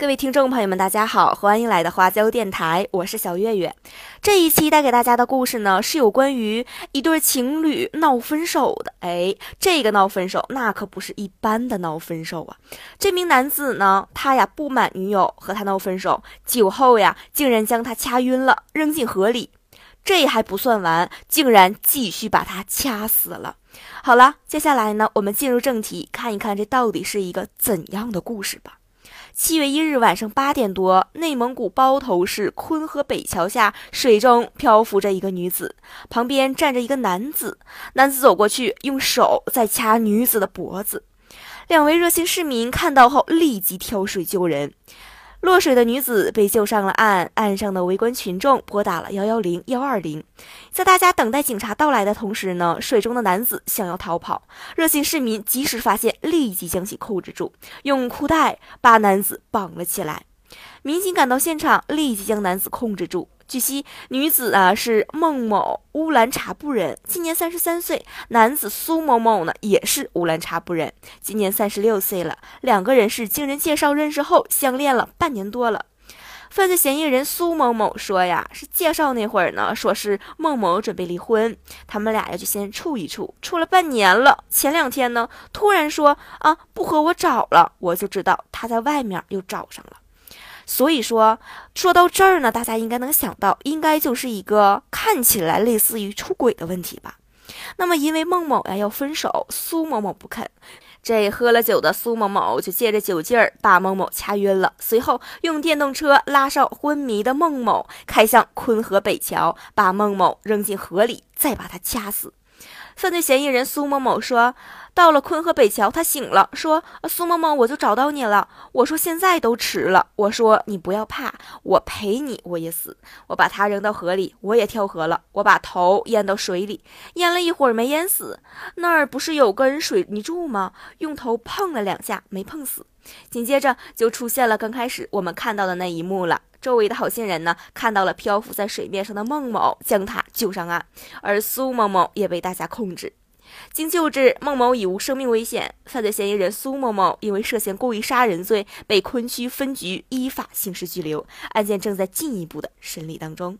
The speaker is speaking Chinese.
各位听众朋友们，大家好，欢迎来到花椒电台，我是小月月。这一期带给大家的故事呢，是有关于一对情侣闹分手的。哎，这个闹分手，那可不是一般的闹分手啊！这名男子呢，他呀不满女友和他闹分手，酒后呀竟然将她掐晕了，扔进河里。这还不算完，竟然继续把她掐死了。好了，接下来呢，我们进入正题，看一看这到底是一个怎样的故事吧。七月一日晚上八点多，内蒙古包头市昆河北桥下，水中漂浮着一个女子，旁边站着一个男子。男子走过去，用手在掐女子的脖子。两位热心市民看到后，立即跳水救人。落水的女子被救上了岸，岸上的围观群众拨打了幺幺零幺二零。在大家等待警察到来的同时呢，水中的男子想要逃跑，热心市民及时发现，立即将其控制住，用裤带把男子绑了起来。民警赶到现场，立即将男子控制住。据悉，女子啊是孟某，乌兰察布人，今年三十三岁；男子苏某某呢也是乌兰察布人，今年三十六岁了。两个人是经人介绍认识后相恋了半年多了。犯罪嫌疑人苏某某说呀，是介绍那会儿呢，说是孟某准备离婚，他们俩要去先处一处，处了半年了。前两天呢，突然说啊不和我找了，我就知道他在外面又找上了。所以说，说到这儿呢，大家应该能想到，应该就是一个看起来类似于出轨的问题吧。那么，因为孟某呀要分手，苏某某不肯，这喝了酒的苏某某就借着酒劲儿把孟某掐晕了，随后用电动车拉上昏迷的孟某，开向昆河北桥，把孟某扔进河里，再把他掐死。犯罪嫌疑人苏某某说：“到了昆河北桥，他醒了，说苏某某，我就找到你了。我说现在都迟了。我说你不要怕，我陪你，我也死。我把他扔到河里，我也跳河了。我把头淹到水里，淹了一会儿没淹死。那儿不是有根水泥柱吗？用头碰了两下，没碰死。紧接着就出现了刚开始我们看到的那一幕了。”周围的好心人呢，看到了漂浮在水面上的孟某，将他救上岸，而苏某某也被大家控制。经救治，孟某已无生命危险。犯罪嫌疑人苏某某因为涉嫌故意杀人罪，被昆区分局依法刑事拘留，案件正在进一步的审理当中。